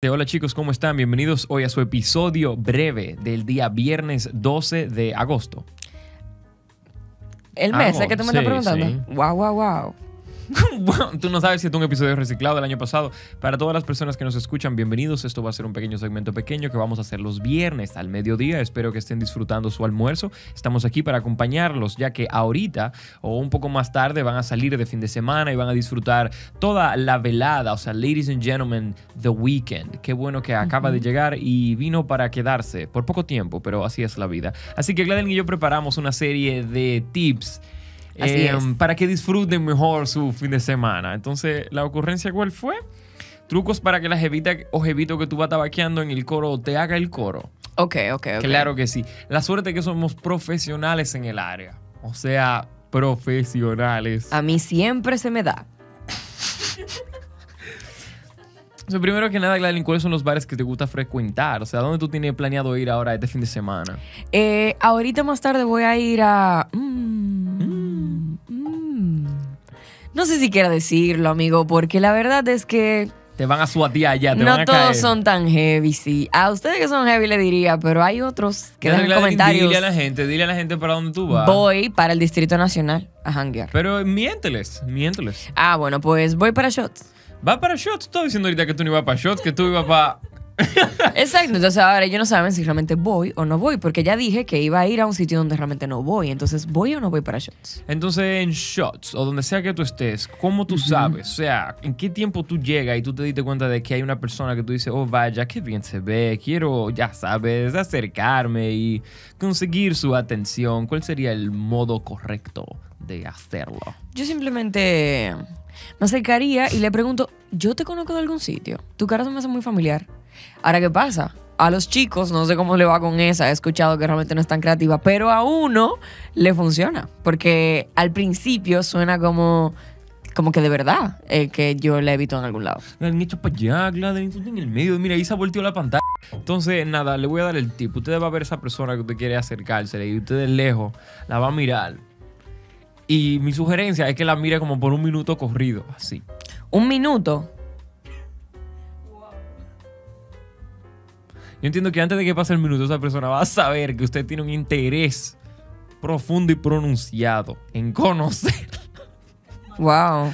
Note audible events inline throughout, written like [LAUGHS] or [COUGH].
Hola chicos, ¿cómo están? Bienvenidos hoy a su episodio breve del día viernes 12 de agosto. El mes, ¿es que tú me sí, estás preguntando? sí. Wow, wow, wow. [LAUGHS] Bueno, tú no sabes si es un episodio reciclado del año pasado. Para todas las personas que nos escuchan, bienvenidos. Esto va a ser un pequeño segmento pequeño que vamos a hacer los viernes al mediodía. Espero que estén disfrutando su almuerzo. Estamos aquí para acompañarlos, ya que ahorita o un poco más tarde van a salir de fin de semana y van a disfrutar toda la velada. O sea, ladies and gentlemen, The Weekend. Qué bueno que acaba de llegar y vino para quedarse por poco tiempo, pero así es la vida. Así que Gladys y yo preparamos una serie de tips Así em, es. para que disfruten mejor su fin de semana. Entonces, ¿la ocurrencia cuál fue? Trucos para que la jevita o jevito que tú vas tabaqueando en el coro te haga el coro. Ok, ok, ok. Claro que sí. La suerte es que somos profesionales en el área. O sea, profesionales. A mí siempre se me da. O sea, primero que nada, Gladys, ¿cuáles son los bares que te gusta frecuentar? O sea, ¿dónde tú tienes planeado ir ahora este fin de semana? Eh, ahorita más tarde voy a ir a... mm, No sé si quiera decirlo, amigo, porque la verdad es que Te van a suatear allá, te van no a todos caer. son tan heavy, sí. A ustedes que son heavy le diría, pero hay otros que dejan comentarios. Dile a la gente, dile a la gente para dónde tú vas. Voy para el Distrito Nacional a hanguear. Pero miénteles, miénteles. Ah, bueno, pues voy para shots. Va para shots. Estaba diciendo ahorita que tú no ibas para shots, que tú ibas para. [LAUGHS] Exacto, entonces ahora ellos no saben si realmente voy o no voy, porque ya dije que iba a ir a un sitio donde realmente no voy, entonces voy o no voy para shots. Entonces, en shots o donde sea que tú estés, ¿cómo tú sabes? O sea, ¿en qué tiempo tú llegas y tú te diste cuenta de que hay una persona que tú dices, oh, vaya, qué bien se ve, quiero, ya sabes, acercarme y conseguir su atención? ¿Cuál sería el modo correcto de hacerlo? Yo simplemente me acercaría y le pregunto, ¿yo te conozco de algún sitio? Tu cara se me hace muy familiar. Ahora, ¿qué pasa? A los chicos, no sé cómo le va con esa, he escuchado que realmente no es tan creativa, pero a uno le funciona, porque al principio suena como, como que de verdad eh, que yo la he visto en algún lado. Gladys, echa para allá, estás en el medio. Mira, ahí se ha volteado la pantalla. Entonces, nada, le voy a dar el tip. Usted va a ver esa persona que usted quiere acercarse y usted de lejos la va a mirar. Y mi sugerencia es que la mire como por un minuto corrido, así. Un minuto. Yo entiendo que antes de que pase el minuto, esa persona va a saber que usted tiene un interés profundo y pronunciado en conocer. Wow.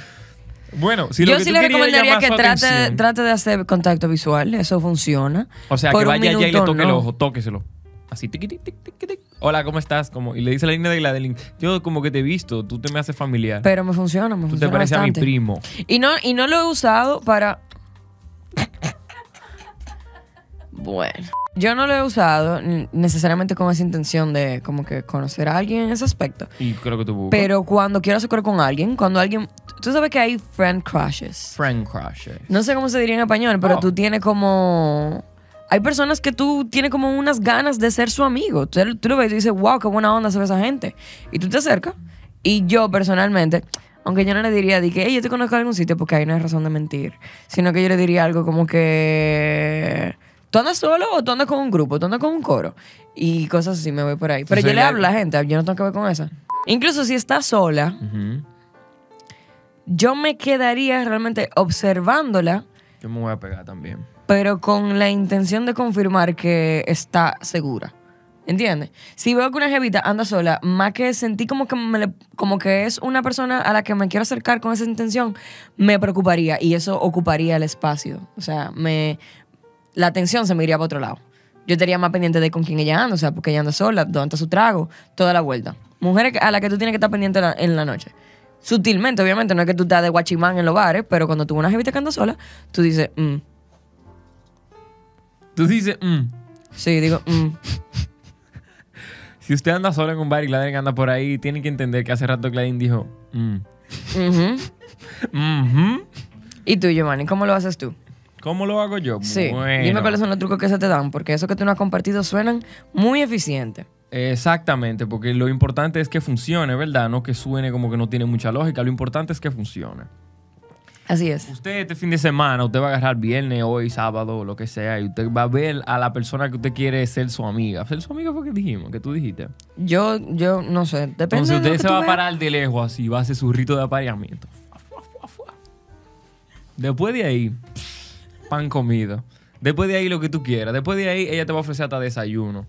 Bueno, si lo Yo que sí tú le recomendaría que trate, atención- trate de hacer contacto visual, eso funciona. O sea, por que un vaya allá y le minuto, toque el ojo, tóqueselo. Así, tiqui, tiqui, tiqui. Hola, ¿cómo estás? Como, y le dice la línea de Gladeline, yo como que te he visto, tú te me haces familiar. Pero me funciona, me tú te funciona pareces a mi primo. Y no, y no lo he usado para. Bueno. Yo no lo he usado necesariamente con esa intención de como que conocer a alguien en ese aspecto. Y creo que tú buscas. Pero cuando quiero hacer con alguien, cuando alguien. Tú sabes que hay friend crushes. Friend crushes. No sé cómo se diría en español, pero Oh. tú tienes como. Hay personas que tú tienes como unas ganas de ser su amigo. Tú, tú lo ves y tú dices, wow, qué buena onda ve esa gente. Y tú te acercas. Y yo personalmente, aunque yo no le diría de que, hey, yo te conozco de algún sitio, porque ahí no hay razón de mentir. Sino que yo le diría algo como que. ¿Tú andas solo o tú andas con un grupo? ¿Tú andas con un coro? Y cosas así, me voy por ahí. Pero yo le hablo a la gente, yo no tengo que ver con esa. Incluso si estás sola, yo me quedaría realmente observándola Yo me voy a pegar también. pero con la intención de confirmar que está segura. ¿Entiendes? Si veo que una jevita anda sola, más que sentí como que, me le- como que es una persona a la que me quiero acercar con esa intención, me preocuparía y eso ocuparía el espacio. O sea, me, la atención se me iría para otro lado. Yo estaría más pendiente de con quién ella anda, o sea, porque ella anda sola, está su trago, toda la vuelta. Mujeres a las que tú tienes que estar pendiente en la, en la noche. Sutilmente, obviamente, no es que tú estás de guachimán en los bares, pero cuando tú una jevita que anda sola, tú dices, mm. Tú dices, mm, Sí, digo, mm. si usted anda solo en un bar y Gladys anda por ahí, tiene que entender que hace rato Gladys dijo, mm. Ujú. [LAUGHS] ¿Y tú, Giovanni, cómo lo haces tú? ¿Cómo lo hago yo? Sí. Bueno. Dime cuáles son los trucos que se te dan, porque eso que tú no has compartido suenan muy eficientes. Exactamente, porque lo importante es que funcione, ¿verdad? No que suene como que no tiene mucha lógica. Lo importante es que funcione. Así es. Usted este fin de semana, usted va a agarrar viernes, hoy, sábado, lo que sea, y usted va a ver a la persona que usted quiere ser su amiga. Ser su amiga fue que dijimos, que tú dijiste. Yo, yo no sé, depende Entonces de lo usted que se va a parar de lejos así, va a hacer su rito de apareamiento. Después de ahí, pan comido. Después de ahí lo que tú quieras. Después de ahí ella te va a ofrecer hasta desayuno.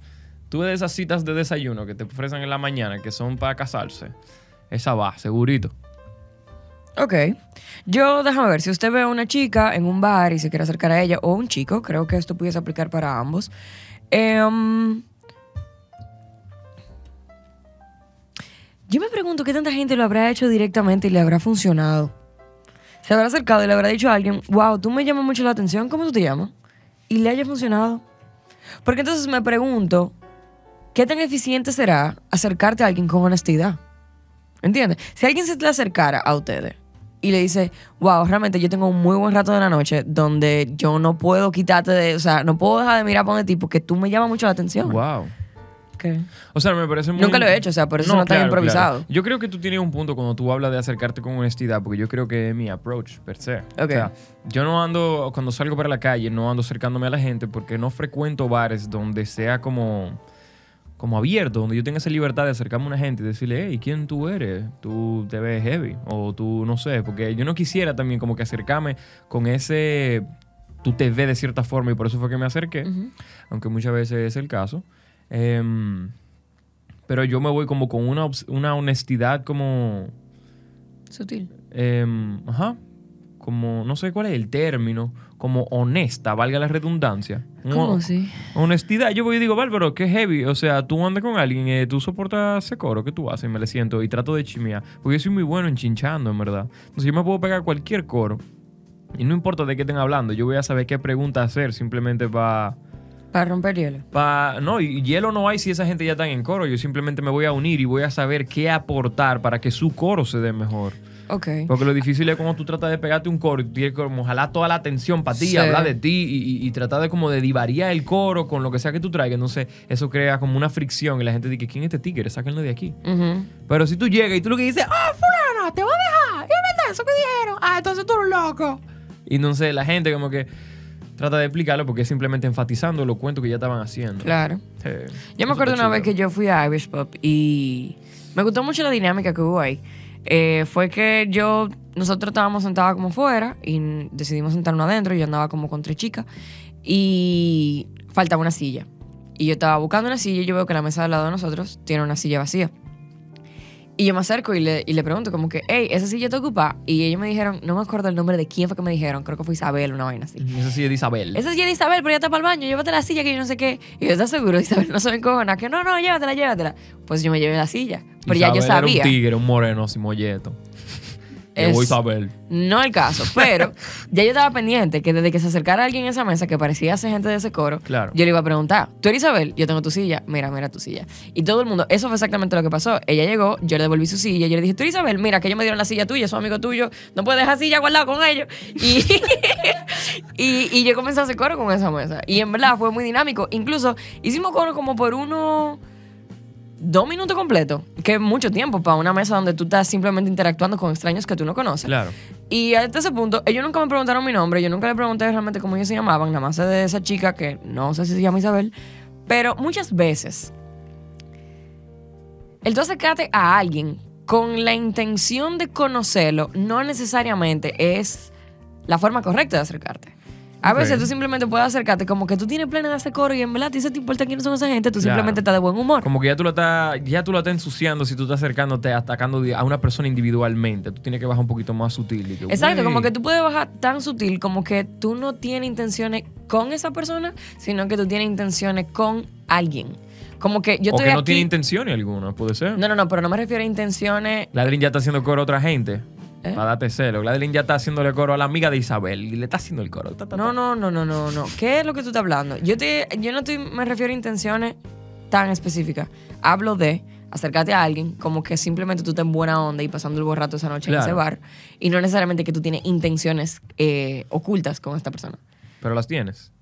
Tú ves esas citas de desayuno que te ofrecen en la mañana, que son para casarse. Esa va, segurito. Ok. Yo, déjame ver, si usted ve a una chica en un bar y se quiere acercar a ella, o un chico, creo que esto pudiese aplicar para ambos. Em, yo me pregunto qué tanta gente lo habrá hecho directamente y le habrá funcionado. Se habrá acercado y le habrá dicho a alguien, wow, tú me llamas mucho la atención, ¿cómo tú te llamas? Y le haya funcionado. Porque entonces me pregunto, ¿qué tan eficiente será acercarte a alguien con honestidad? ¿Entiendes? Si alguien se te acercara a ustedes y le dice, wow, realmente yo tengo un muy buen rato de la noche donde yo no puedo quitarte de, o sea, no puedo dejar de mirar por ti porque tú me llamas mucho la atención. Wow. O sea, me parece muy... Nunca lo he hecho, o sea, por eso no, está claro, improvisado. claro. Yo creo que tú tienes un punto cuando tú hablas de acercarte con honestidad, porque yo creo que es mi approach, per se. Ok. O sea, yo no ando, cuando salgo para la calle, no ando acercándome a la gente porque no frecuento bares donde sea como, como abierto, donde yo tenga esa libertad de acercarme a una gente y decirle, hey, ¿quién tú eres? Tú te ves heavy, o tú no sé, porque yo no quisiera también como que acercarme con ese, tú te ves de cierta forma y por eso fue que me acerqué, Ujú. aunque muchas veces es el caso. Em, pero yo me voy como con una, una honestidad como, Sutil. em, ajá, como, no sé cuál es el término, como honesta, valga la redundancia. ¿Cómo así? Honestidad. Yo voy y digo, Bárbaro, qué heavy. O sea, tú andas con alguien, eh, tú soportas ese coro que tú haces y me le siento y trato de chimear. Porque yo soy muy bueno en chinchando, en verdad. Entonces yo me puedo pegar cualquier coro. Y no importa de qué estén hablando, yo voy a saber qué pregunta hacer simplemente para... Para romper hielo. Pa, no, y hielo no hay si esa gente ya está en coro. Yo simplemente me voy a unir y voy a saber qué aportar para que su coro se dé mejor. Ok. Porque lo difícil es cuando tú tratas de pegarte un coro y tienes que como jalar toda la atención para ti, Sí. hablar de ti y, y- y tratar de como de divariar el coro con lo que sea que tú traigas. Entonces, eso crea como una fricción y la gente dice, ¿quién es este tigre? Sáquenlo de aquí. Ujú. Pero si tú llegas y tú lo que dices, ¡ah, fulano, te voy a dejar! ¿Es verdad eso que dijeron? ¡Ah, entonces tú eres loco! Y entonces la gente como que trata de explicarlo porque es simplemente enfatizando los cuentos que ya estaban haciendo. Claro. Sí. Yo me acuerdo una vez que yo fui a Irish Pub y me gustó mucho la dinámica que hubo ahí. Eh, fue que yo, nosotros estábamos sentados como fuera y decidimos sentarnos adentro. Yo andaba como con tres chicas y faltaba una silla. Y yo estaba buscando una silla y yo veo que la mesa del lado de nosotros tiene una silla vacía. Y yo me acerco y le, y le pregunto como que, hey, ¿esa silla te ocupa? Y ellos me dijeron, no me acuerdo el nombre de quién fue que me dijeron, creo que fue Isabel, una vaina así. Esa es de Isabel. Esa silla de Isabel, pero ya está para el baño, llévate la silla que yo no sé qué. Y yo, ¿estás seguro? Isabel no se me encojona. Que no, no, llévatela, llévatela. Pues yo me llevé la silla. Pero ya yo sabía. Era un tigre, un moreno sin molleto. Es- Isabel. No el caso, pero [LAUGHS] ya yo estaba pendiente que desde que se acercara alguien a esa mesa que parecía ser gente de ese coro, Claro. yo le iba a preguntar, ¿tú eres Isabel? Yo tengo tu silla. Mira, mira tu silla. Y todo el mundo, eso fue exactamente lo que pasó. Ella llegó, yo le devolví su silla, yo le dije, ¿tú eres Isabel? Mira, que ellos me dieron la silla tuya, son amigos tuyos, no puedes dejar silla guardada con ellos. Y, [LAUGHS] y, y yo comencé a hacer coro con esa mesa. Y en verdad fue muy dinámico. Incluso hicimos coro como por unos dos minutos completos, que es mucho tiempo para una mesa donde tú estás simplemente interactuando con extraños que tú no conoces. Claro. Y hasta ese punto, ellos nunca me preguntaron mi nombre, yo nunca le pregunté realmente cómo ellos se llamaban, nada más de esa chica que no sé si se llama Isabel, pero muchas veces, el tú acercarte a alguien con la intención de conocerlo no necesariamente es la forma correcta de acercarte. A veces tú simplemente puedes acercarte como que tú tienes planes de hacer coro y en verdad a ti se te importa quiénes son esa gente, tú Claro. simplemente estás de buen humor. Como que ya tú lo estás, ya tú lo estás ensuciando si tú estás acercándote, atacando a una persona individualmente. Tú tienes que bajar un poquito más sutil. y que, Exacto, como que tú puedes bajar tan sutil como que tú no tienes intenciones con esa persona, sino que tú tienes intenciones con alguien. Como que yo o estoy que no aquí- tiene intenciones alguna, puede ser. No, no, no, pero no me refiero a intenciones. Ladrin ya está haciendo coro a otra gente. ¿Eh? Para darte celo. Ladrin ya está haciéndole coro a la amiga de Isabel. Y le está haciendo el coro. Ta, ta, ta. No, no, no, no, no, no. ¿Qué es lo que tú estás hablando? Yo te, yo no estoy, me refiero a intenciones tan específicas. Hablo de acercarte a alguien como que simplemente tú estás en buena onda y pasando el buen rato esa noche en ese Claro. bar y no necesariamente que tú tienes intenciones eh, ocultas con esta persona. Pero las tienes.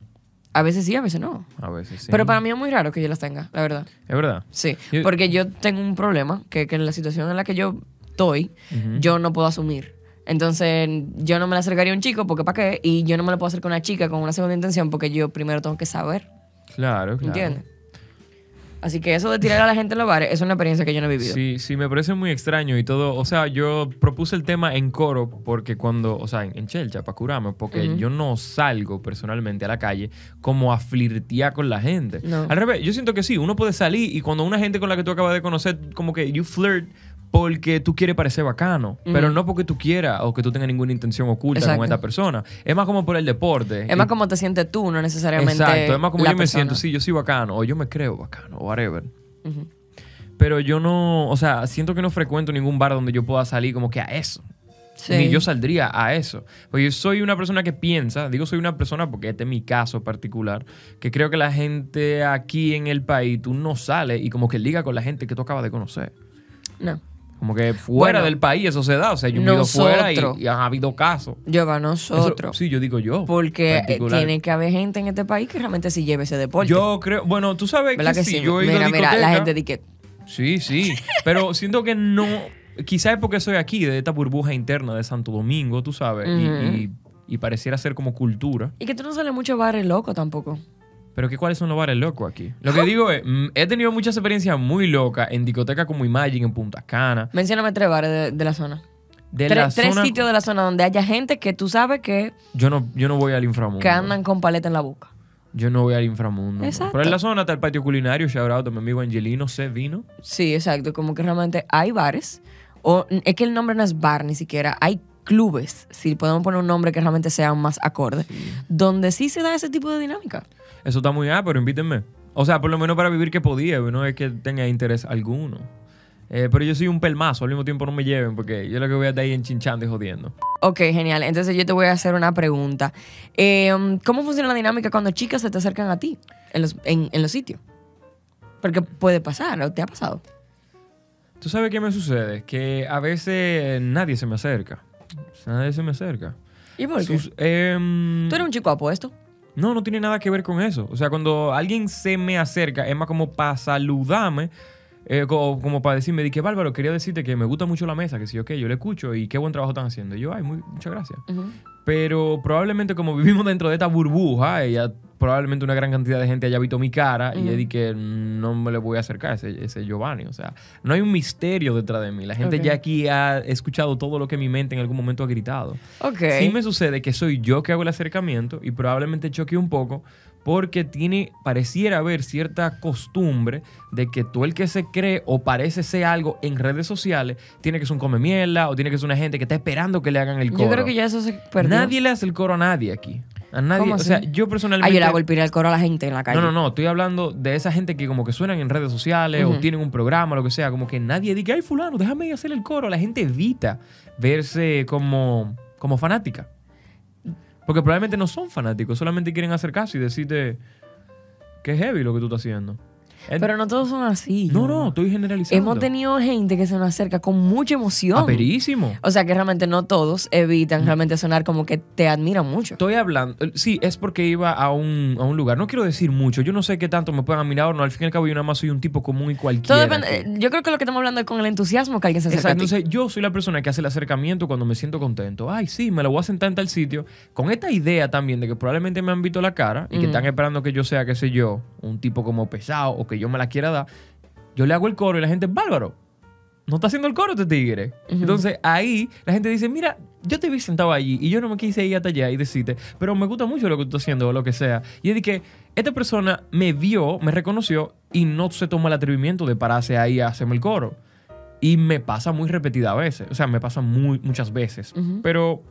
A veces sí, a veces no. A veces sí. Pero para mí es muy raro que yo las tenga, la verdad. Es verdad. Sí, Yo- porque yo tengo un problema que, que en la situación en la que yo estoy, Ujú. yo no puedo asumir. Entonces, yo no me le acercaría a un chico porque ¿para qué? Y yo no me le puedo acercar a una chica con una segunda intención porque yo primero tengo que saber, Claro, claro. ¿entiendes? Así que eso de tirar a la gente en los bares es una experiencia que yo no he vivido. Sí, sí, me parece muy extraño y todo. O sea, yo propuse el tema en coro porque cuando, o sea, en, en Chelcha, para curarme, porque yo no salgo personalmente a la calle como a flirtear con la gente. No. Al revés, yo siento que sí, uno puede salir y cuando una gente con la que tú acabas de conocer, como que you flirt porque tú quieres parecer bacano, pero no porque tú quieras o que tú tengas ninguna intención oculta Exacto. con esta persona. Es más como por el deporte. Es más como te sientes tú, no necesariamente. Exacto, es más como yo me siento, sí, yo soy bacano, o yo me creo bacano, o whatever. Pero yo no, o sea, siento que no frecuento ningún bar donde yo pueda salir como que a eso. Sí. Ni yo saldría a eso. Porque yo soy una persona que piensa, digo soy una persona porque este es mi caso particular, que creo que la gente aquí en el país, tú no sales y como que liga con la gente que tú acabas de conocer. No. Como que fuera Bueno, del país eso se da. O sea, yo me fuera y, y han habido casos. Yo para Eso- nosotros. sí, yo digo yo. Porque particular. tiene que haber gente en este país que realmente sí lleve ese deporte. Yo creo, bueno, tú sabes ¿Verdad que, que sí, sí? yo he ido mira, a mira, la gente dice que. Sí, sí. Pero siento que no. Quizás es porque soy aquí, de esta burbuja interna de Santo Domingo, tú sabes. y- y, y pareciera ser como cultura. Y que tú no sales mucho a bares locos tampoco. Pero que cuáles son los bares locos aquí. Lo que digo es, mm, he tenido muchas experiencias muy locas en discotecas como Imagine, en Punta Cana. Mencióname tres bares de, de la zona. De tres la tres zona- sitios de la zona donde haya gente que tú sabes que, Yo no, yo no voy al inframundo. que andan con paleta en la boca. Yo no voy al inframundo. Exacto. Pero en la zona está el patio culinario, shout out a mi amigo Angelino C. Vino. Sí, exacto. Como que realmente hay bares. O es que el nombre no es bar ni siquiera. Hay clubes, si podemos poner un nombre que realmente sea más acorde, donde sí se da ese tipo de dinámica. Eso está muy ah, pero invítenme. O sea, por lo menos para vivir que podía, no es que tenga interés alguno. Eh, pero yo soy un pelmazo, al mismo tiempo no me lleven, porque yo lo que voy a estar ahí enchinchando y jodiendo. Ok, genial. Entonces yo te voy a hacer una pregunta. Eh, ¿Cómo funciona la dinámica cuando chicas se te acercan a ti en los, en, en los sitios? Porque puede pasar, ¿o te ha pasado? ¿Tú sabes qué me sucede? Que a veces nadie se me acerca. Nadie se me acerca. ¿Y por qué? Sus- em, Tú eres un chico apuesto. No, no tiene nada que ver con eso. O sea, cuando alguien se me acerca, es más como para saludarme, eh, co- como, para decirme, di que Bárbaro, quería decirte que me gusta mucho la mesa, que sí, ok, yo le escucho y qué buen trabajo están haciendo. Y yo, ay, muy, muchas gracias. Pero probablemente como vivimos dentro de esta burbuja, ella, probablemente una gran cantidad de gente haya visto mi cara y yo di que no me le voy a acercar a ese, ese Giovanni. O sea, no hay un misterio detrás de mí. La gente ya aquí ha escuchado todo lo que mi mente en algún momento ha gritado. Ok. Sí me sucede que soy yo que hago el acercamiento y probablemente choque un poco porque tiene, pareciera haber cierta costumbre de que tú el que se cree o parece ser algo en redes sociales, tiene que ser un come mierda o tiene que ser una gente que está esperando que le hagan el coro. Yo creo que ya eso se perdió. Nadie le hace el coro a nadie aquí. A nadie, ¿Cómo o sea, yo Ah, personalmente... yo le hago el al coro a la gente en la calle. No, no, no, estoy hablando de esa gente que como que suenan en redes sociales o tienen un programa, lo que sea, como que nadie diga, ay fulano, déjame ir a hacer el coro. La gente evita verse como, como fanática. Porque probablemente no son fanáticos, solamente quieren acercarse y decirte que es heavy lo que tú estás haciendo. Pero no todos son así. no, no, estoy generalizando. Hemos tenido gente que se nos acerca con mucha emoción. Aperísimo. O sea que realmente no todos evitan realmente sonar como que te admiran mucho. Estoy hablando, eh, sí, es porque iba a un, a un lugar. No quiero decir mucho, yo no sé qué tanto me puedan admirar o no. Al fin y al cabo, yo nada más soy un tipo común y cualquiera. Todo depende. eh, Yo creo que lo que estamos hablando es con el entusiasmo que alguien se acerca Exacto, a ti. entonces yo soy la persona que hace el acercamiento cuando me siento contento. Ay, sí, me lo voy a sentar en tal sitio. Con esta idea también de que probablemente me han visto la cara y que Mm. están esperando que yo sea, qué sé yo, un tipo como pesado o que yo me la quiera dar. Yo le hago el coro y la gente, bárbaro, no está haciendo el coro este tigre. Ujú. Entonces ahí la gente dice, mira, yo te vi sentado allí y yo no me quise ir hasta allá y decirte, pero me gusta mucho lo que tú estás haciendo o lo que sea. Y es de que esta persona me vio, me reconoció y no se tomó el atrevimiento de pararse ahí a hacerme el coro. Y me pasa muy repetida a veces. O sea, me pasa muy, muchas veces. Pero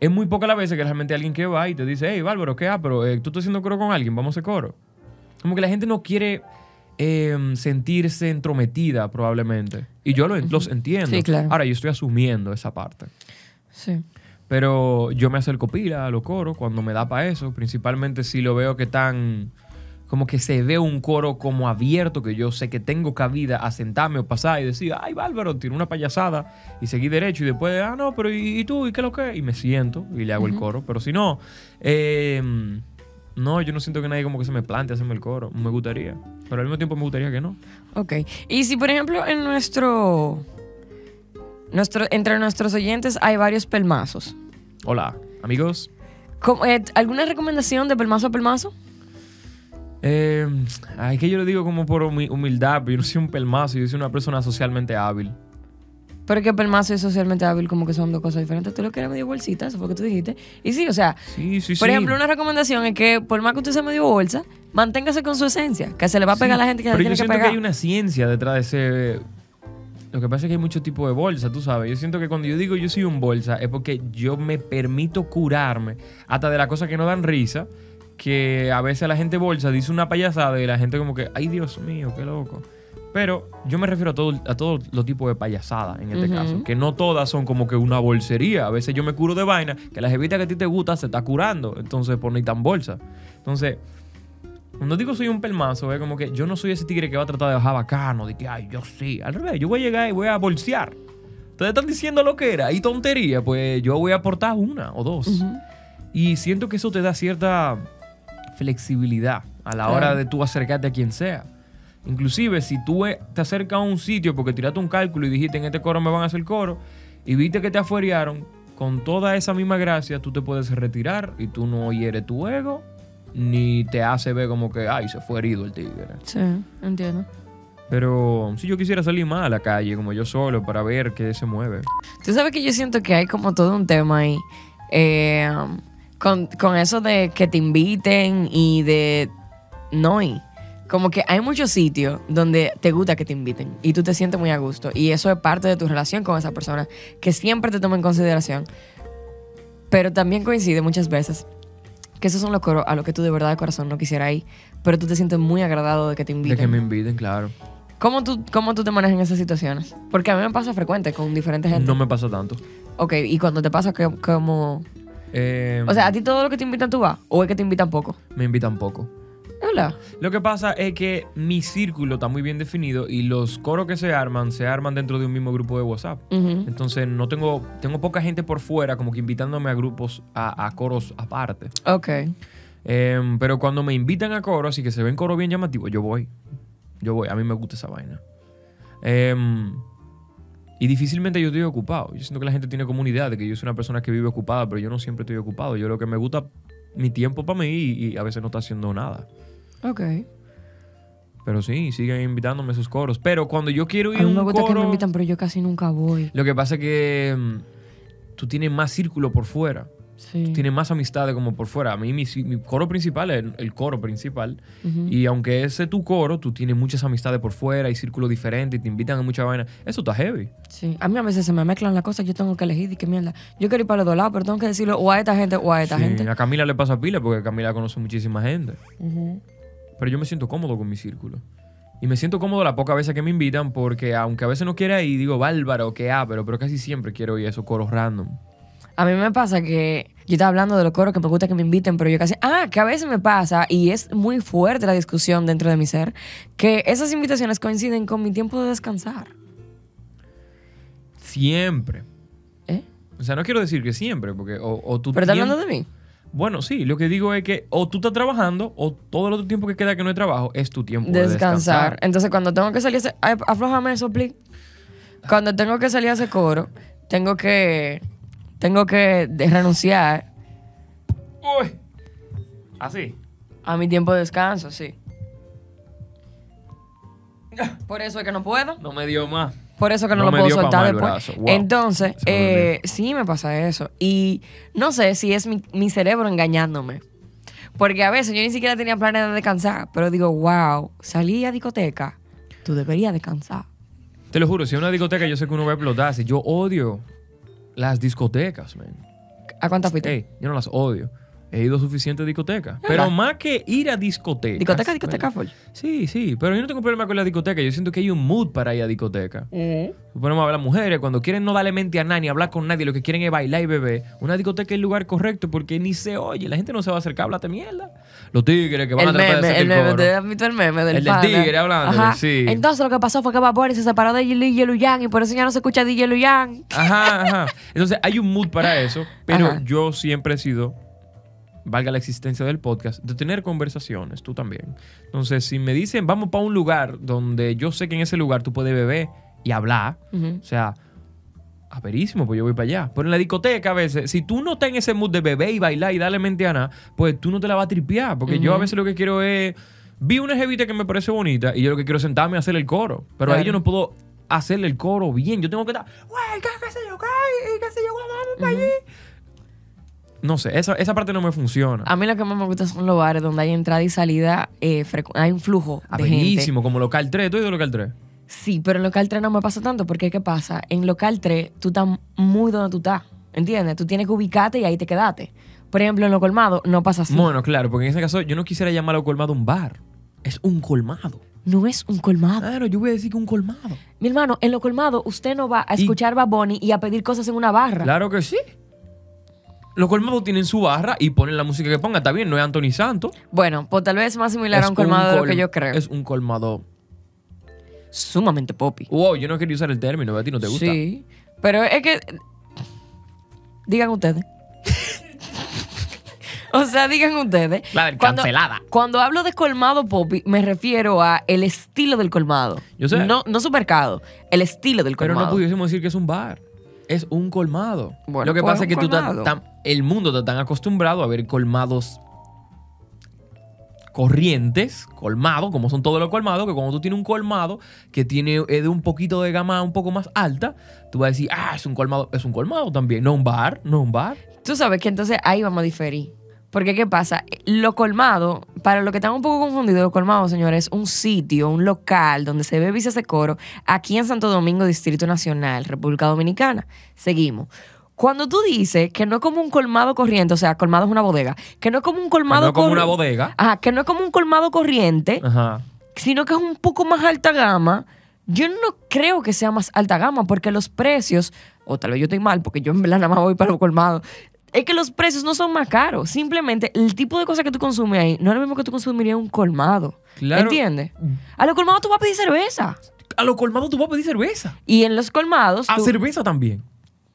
es muy pocas las veces que realmente alguien que va y te dice, hey, Bárbaro, ¿qué? Ah, pero eh, tú estás haciendo coro con alguien, vamos a hacer coro. Como que la gente no quiere eh, sentirse entrometida, probablemente. Y yo lo, los entiendo. Sí, claro. Ahora, yo estoy asumiendo esa parte. Sí. Pero yo me acerco pila a los coros cuando me da para eso. Principalmente si lo veo que están. Como que se ve un coro como abierto, que yo sé que tengo cabida a sentarme o pasar y decir, ay, Bárbaro, tiene una payasada y seguir derecho. Y después, ah, no, pero ¿y, y tú? ¿Y qué es lo que? Y me siento y le hago el coro. Pero si no, eh, no, yo no siento que nadie como que se me plante hacerme el coro. Me gustaría. Pero al mismo tiempo me gustaría que no. Ok. Y si, por ejemplo, en nuestro. nuestro entre nuestros oyentes hay varios pelmazos. Hola, amigos. ¿Cómo- eh, ¿Alguna recomendación de pelmazo a pelmazo? Eh, ay, que yo lo digo como por humi- humildad, pero yo no soy un pelmazo, yo soy una persona socialmente hábil. Pero es que pelmazo y socialmente hábil como que son dos cosas diferentes. Tú lo que eres medio bolsita, eso fue lo que tú dijiste. Y sí, o sea, Sí, sí, por sí. ejemplo, una recomendación es que por más que usted sea medio bolsa, manténgase con su esencia, que se le va a pegar a la gente que le Pero yo tiene que siento que, pegar. hay una ciencia detrás de ese... Lo que pasa es que hay mucho tipo de bolsa, tú sabes. Yo siento que cuando yo digo yo soy un bolsa es porque yo me permito curarme hasta de las cosas que no dan risa, que a veces la gente bolsa dice una payasada y la gente como que, ay Dios mío, qué loco. Pero yo me refiero a todo, a todo los tipos de payasada en este caso, que no todas son como que una bolsería. A veces yo me curo de vaina, que la jevita que a ti te gusta se está curando, entonces por ni tan bolsa. Entonces, cuando digo soy un pelmazo, es como que yo no soy ese tigre que va a tratar de bajar bacano, de que, ay, yo sí. Al revés, yo voy a llegar y voy a bolsear. Ustedes están diciendo lo que era y tontería, pues yo voy a aportar una o dos. Y siento que eso te da cierta flexibilidad a la hora de tú acercarte a quien sea. Inclusive, si tú te acercas a un sitio porque tiraste un cálculo y dijiste en este coro me van a hacer coro y viste que te afuerearon, con toda esa misma gracia tú te puedes retirar y tú no hieres tu ego ni te hace ver como que, ay, se fue herido el tigre. Sí, entiendo. Pero si yo quisiera salir más a la calle como yo solo para ver qué se mueve. Tú sabes que yo siento que hay como todo un tema ahí. eh, con, con eso de que te inviten y de no ir. Como que hay muchos sitios donde te gusta que te inviten y tú te sientes muy a gusto. Y eso es parte de tu relación con esa persona, que siempre te toma en consideración. Pero también coincide muchas veces que esos son los coros a los que tú de verdad de corazón no quisieras ir, pero tú te sientes muy agradado de que te De inviten. que me inviten, claro. ¿Cómo, tú, ¿Cómo tú te manejas en esas situaciones? Porque a mí me pasa frecuente con diferentes gente. No me pasa tanto. Ok, y cuando te pasa, como Eh, O sea, ¿a ti todo lo que te invitan tú vas? ¿O es que te invitan poco? me invitan poco. Hola. Lo que pasa es que mi círculo está muy bien definido y los coros que se arman, se arman dentro de un mismo grupo de WhatsApp. Entonces no tengo, tengo poca gente por fuera como que invitándome a grupos, a, a coros aparte. Ok. Em, pero cuando me invitan a coros y que se ven coros bien llamativos, yo voy. Yo voy. A mí me gusta esa vaina. Em, y difícilmente yo estoy ocupado. Yo siento que la gente tiene como una idea de que yo soy una persona que vive ocupada, pero yo no siempre estoy ocupado. Yo lo que me gusta mi tiempo para mí y, y a veces no está haciendo nada. Ok. Pero sí, siguen invitándome a esos coros. Pero cuando yo quiero ir A mí un me gusta que me coro- invitan, pero yo casi nunca voy. Lo que pasa es que mm, tú tienes más círculo por fuera. Sí. Tienes más amistades como por fuera. A mí mi, mi coro principal es el coro principal. Y aunque ese es tu coro, tú tienes muchas amistades por fuera y círculos diferentes y te invitan a mucha vaina. Eso está heavy. Sí. A mí a veces se me mezclan las cosas, yo tengo que elegir y qué mierda. Yo quiero ir para los dos lados, pero tengo que decirlo o a esta gente o a esta Sí, gente. A Camila le pasa pila porque Camila conoce muchísima gente. Pero yo me siento cómodo con mi círculo. Y me siento cómodo las pocas veces que me invitan porque aunque a veces no quiera ir, digo bárbaro, que ah, pero, pero casi siempre quiero ir a esos coros random. A mí me pasa que yo estaba hablando de los coros que me gusta que me inviten, pero yo casi. Ah, que a veces me pasa, y es muy fuerte la discusión dentro de mi ser, que esas invitaciones coinciden con mi tiempo de descansar. Siempre. ¿Eh? O sea, no quiero decir que siempre, porque o, o tu ¿Pero estás hablando de mí? Bueno, sí, lo que digo es que o tú estás trabajando o todo el otro tiempo que queda que no hay trabajo es tu tiempo de descansar. descansar. Entonces, cuando tengo que salir a aflójame eso, please. Cuando tengo que salir a ese coro, tengo que tengo que renunciar Uy. Así. a mi tiempo de descanso, sí. Por eso es que no puedo. No me dio más. Por eso que no, No lo puedo soltar después. Wow. Entonces, eh, sí me pasa eso. Y no sé si es mi, mi cerebro engañándome. Porque a veces yo ni siquiera tenía planes de descansar, pero digo, wow, salí a discoteca, tú deberías descansar. Te lo juro, si es una discoteca yo sé que uno va a explotar. Si yo odio las discotecas, man. ¿A cuántas fuiste? Yo no las odio. He ido a suficientes discotecas. Pero más que ir a discotecas. discoteca, discoteca full. Sí, sí. Pero yo no tengo problema con la discoteca. Yo siento que hay un mood para ir a discoteca. Ponemos a ver las mujeres cuando quieren no darle mente a nadie, hablar con nadie, lo que quieren es bailar y beber. Una discoteca es el lugar correcto porque ni se oye, la gente no se va a acercar a hablarte mierda. Los tigres que van El a tratar de meme, hacerte el el meme. ¿te has visto el meme del El del tigre hablándole, Ajá. sí. Entonces lo que pasó fue que Bunny se separó de DJ Luyan y por eso ya no se escucha DJ Luyan. Ajá, ajá. Entonces hay un mood para eso, pero Ajá. yo siempre he sido, valga la existencia del podcast, de tener conversaciones, tú también. Entonces, si me dicen, vamos para un lugar donde yo sé que en ese lugar tú puedes beber y hablar, o sea, aperísimo, pues yo voy para allá. Pero en la discoteca a veces, si tú no estás en ese mood de beber y bailar y darle mente a nada, pues tú no te la vas a tripear. Porque yo a veces lo que quiero es Vi una jevita que me parece bonita y yo lo que quiero es sentarme a hacer el coro. Pero ahí yo no puedo hacerle el coro bien. Yo tengo que estar, güey, ¿qué, sé yo, qué? ¿Y qué sé yo, vamos para allí? No sé, esa, esa parte no me funciona. A mí lo que más me gusta son los bares donde hay entrada y salida, eh, hay un flujo Ah, de gente. bellísimo, como local 3. ¿Tú has ido a local 3? Sí, pero en local 3 no me pasa tanto porque ¿qué pasa? En local 3 tú estás muy donde tú estás, ¿entiendes? Tú tienes que ubicarte y ahí te quedaste. Por ejemplo, en lo colmado no pasa así. Bueno, claro, porque en ese caso yo no quisiera llamarlo colmado un bar. Es un colmado. No es un colmado. Claro, yo voy a decir que un colmado. Mi hermano, en lo colmado usted no va a Y- escuchar Bad Bunny y a pedir cosas en una barra. Claro que sí. Los colmados tienen su barra y ponen la música que ponga. Está bien, no es Anthony Santos. Bueno, pues tal vez más similar Es a un colmado de lo que yo creo. Es un colmado. sumamente poppy. Wow, yo no quería usar el término, a ti no te gusta. Sí, pero es que... Digan ustedes. [LAUGHS] o sea, digan ustedes. La del Cuando- cancelada. Cuando hablo de colmado poppy, me refiero a el estilo del colmado. Yo sé. No, no supermercado, el estilo del Pero colmado. no pudiésemos decir que es un bar. Es un colmado. Bueno, Lo que pues pasa es que tú estás el mundo está tan acostumbrado a ver colmados corrientes, colmado, como son todos los colmados, que cuando tú tienes un colmado que tiene es de un poquito de gama un poco más alta, tú vas a decir, ah, es un colmado, es un colmado también, no un bar, no un bar. Tú sabes que entonces ahí vamos a diferir. Porque, ¿qué pasa? Lo colmado, para lo que están un poco confundidos, lo colmado, señores, es un sitio, un local donde se bebe y se hace coro aquí en Santo Domingo, Distrito Nacional, República Dominicana. Seguimos. Cuando tú dices que no es como un colmado corriente, o sea, colmado es una bodega, que no es como un colmado no es como una bodega. Ajá, que no es como un colmado corriente, Ajá. sino que es un poco más alta gama. Yo no creo que sea más alta gama porque los precios, o tal vez yo estoy mal porque yo en verdad nada más voy para los colmados, es que los precios no son más caros. Simplemente el tipo de cosas que tú consumes ahí no es lo mismo que tú consumirías en un colmado. Claro. ¿Entiendes? A los colmados tú vas a pedir cerveza. A los colmados tú vas a pedir cerveza. Y en los colmados. A tú- cerveza también.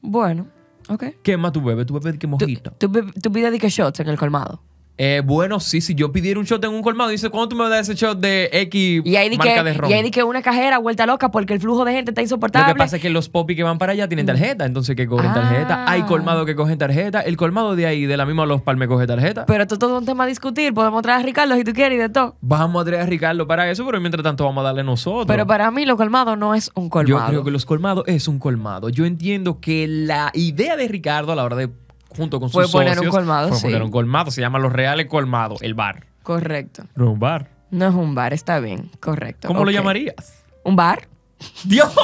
Bueno, ok. ¿Qué más tú bebes? Tú a pedir que Tú, mojito. tú, be- tú pides de que shots en el colmado. Eh, bueno, sí, si yo pidiera un shot en un colmado, dice, ¿cuándo tú me das ese shot de X Y ahí marca que, de ron? y ahí que una cajera vuelta loca porque el flujo de gente está Lo insoportable. que pasa es que los popis que van para allá tienen tarjeta, entonces que cogen Ah. tarjeta. Hay colmado que cogen tarjeta. El colmado de ahí, de la misma Los Palmes, coge tarjeta. Pero esto es todo un tema a discutir. Podemos traer a Ricardo si tú quieres y de todo. Vamos a traer a Ricardo para eso, pero mientras tanto vamos a darle nosotros. Pero para mí lo colmado no es un Yo colmado. creo que los colmados es un colmado. Yo entiendo que la idea de Ricardo a la hora de, junto con Fue sus poner un colmado, fue sí. poner un colmado. Se llama Los Reales Colmados, el bar. Correcto. No un bar. No es un bar, está bien. Correcto. ¿Cómo lo llamarías? ¿Un bar? [LAUGHS] ¡Dios!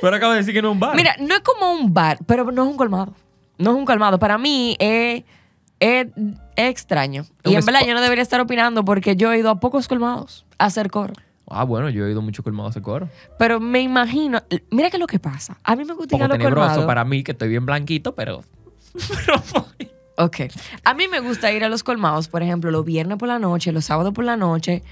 Pero acabo de decir que no es un bar. Mira, no es como un bar, pero no es un colmado. No es un colmado. Para mí es, es, es extraño. Y en verdad yo no debería estar opinando porque yo he ido a pocos colmados a hacer coro. Ah, bueno, yo he ido mucho colmado a ese coro. Pero me imagino, mira qué es lo que pasa. A mí me gusta ir a los tenebroso colmados. para mí, que estoy bien blanquito, pero... pero [LAUGHS] voy. Ok. A mí me gusta ir a los colmados, por ejemplo, los viernes por la noche, los sábados por la noche,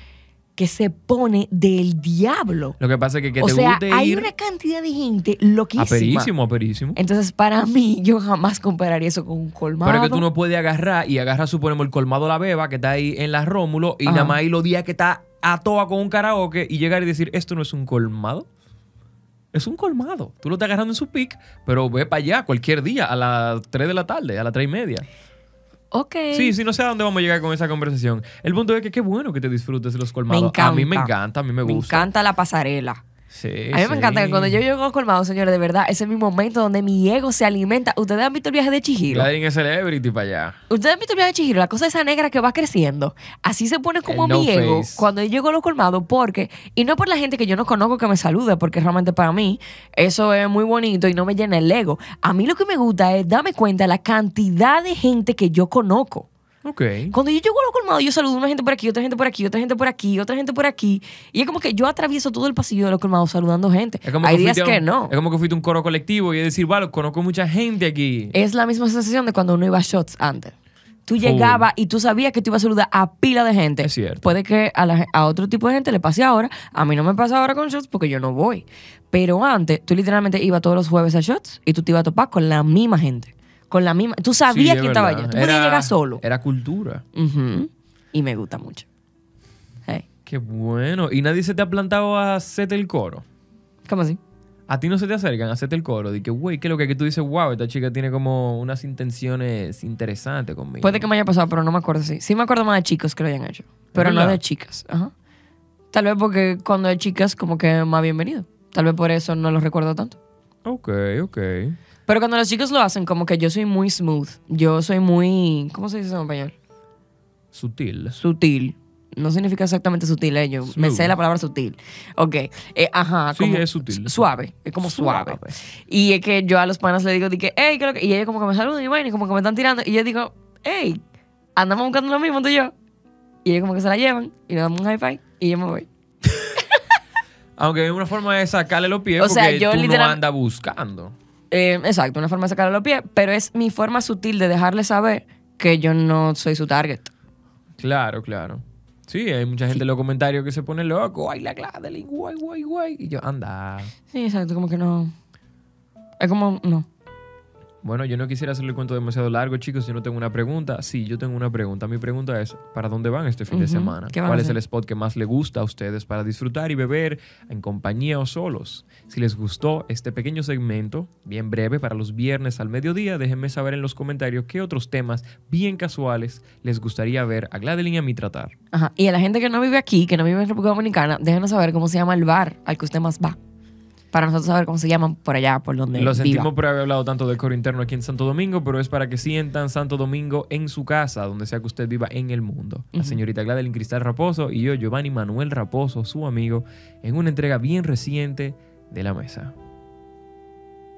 que se pone del diablo. Lo que pasa es que, que o te sea, guste hay ir una cantidad de gente loquísima. aperísimo, aperísimo. Entonces, para mí, yo jamás compararía eso con un colmado. Pero es que tú no puedes agarrar y agarrar, suponemos, el colmado La Beba que está ahí en la Rómulo y Ajá. nada más ahí los días que está a toa con un karaoke y llegar y decir, esto no es un colmado. Es un colmado. Tú lo estás agarrando en su pick, pero ve para allá cualquier día a las 3 de la tarde, a las 3 y media. Ok. Sí, sí, no sé a dónde vamos a llegar con esa conversación. El punto es que qué bueno que te disfrutes de los Me colmados. encanta. A mí me encanta, a mí me Me gusta. encanta la pasarela. Sí, A mí me encanta que cuando yo llego al colmado, señores, de verdad, ese es mi momento donde mi ego se alimenta. Ustedes han visto el viaje de Chihiro. Gladys es celebrity para allá. Ustedes han visto el viaje de Chihiro, la cosa esa negra que va creciendo. Así se pone como El no mi ego face. cuando yo llego a los colmados, porque, y no por la gente que yo no conozco que me saluda, porque realmente para mí eso es muy bonito y no me llena el ego. A mí lo que me gusta es darme cuenta de la cantidad de gente que yo conozco. Ok. Cuando yo llego a los colmados, yo saludo a una gente por aquí, otra gente por aquí, otra gente por aquí, otra gente por aquí. Y es como que yo atravieso todo el pasillo de los colmados saludando gente. Es como Hay que días que no. Es como que fuiste un coro colectivo y es decir, vale, conozco mucha gente aquí. Es la misma sensación de cuando uno iba a shots antes. Tú llegabas y tú sabías que te iba a saludar a pila de gente. Es cierto. Puede que a, la- a otro tipo de gente le pase ahora. A mí no me pasa ahora con shots porque yo no voy. Pero antes, tú literalmente ibas todos los jueves a shots y tú te ibas a topar con la misma gente. Con la misma. Tú sabías Sí, quién estaba allá. Tú podías Era- llegar solo. Era cultura. Y me gusta mucho. Hey. Qué bueno. ¿Y nadie se te ha plantado a hacerte el coro? ¿Cómo así? A ti no se te acercan a hacerte el coro. De que, güey, ¿qué es lo que, que tú dices? Wow, esta chica tiene como unas intenciones interesantes conmigo. Puede que me haya pasado, pero no me acuerdo. Sí, sí me acuerdo más de chicos que lo hayan hecho. pero no de chicas. Ajá. Tal vez porque cuando de chicas, como que más bienvenido. Tal vez por eso no lo recuerdo tanto. Ok, ok. Pero cuando los chicos lo hacen, como que yo soy muy smooth. Yo soy muy. ¿Cómo se dice en español? Sutil. Sutil. No significa exactamente sutil, eh, yo me sé la palabra sutil. Ok. Eh, ajá. Sí, como es sutil. Suave. Es como suave. Suave. Y es que yo a los panas le digo, di que, hey, ¿qué es lo que-?" Y ellos como que me saludan y vaina, y como que me están tirando. Y yo digo, hey, andamos buscando lo mismo tú y yo. Y ellos como que se la llevan y nos damos un high five y yo me voy. [LAUGHS] Aunque es una forma de sacarle los pies O sea, porque yo tú literal- no andas buscando. Eh, exacto, una forma de sacarle los pies, pero es mi forma sutil de dejarle saber que yo no soy su target. Claro, claro. Sí, hay mucha gente en los comentarios que se pone loco. Ay, la Gladeline, guay, guay, guay. Y yo, anda. Sí, exacto, como que no. Es como, no. Bueno, yo no quisiera hacerle el cuento demasiado largo, chicos. Yo no tengo una pregunta. Sí, yo tengo una pregunta. Mi pregunta es, ¿para dónde van este fin de semana? ¿Qué van a ¿Cuál es el spot que más le gusta a ustedes para disfrutar y beber en compañía o solos? Si les gustó este pequeño segmento, bien breve, para los viernes al mediodía, déjenme saber en los comentarios qué otros temas bien casuales les gustaría ver a Gladeline y a mí tratar. Ajá. Y a la gente que no vive aquí, que no vive en República Dominicana, déjenos saber cómo se llama el bar al que usted más va. Para nosotros saber cómo se llaman por allá, por donde Lo viva. sentimos por haber hablado tanto del coro interno aquí en Santo Domingo, pero es para que sientan Santo Domingo en su casa, donde sea que usted viva en el mundo. La señorita Gladeline Cristal Raposo y yo, Giovanni Manuel Raposo, su amigo, en una entrega bien reciente de la mesa.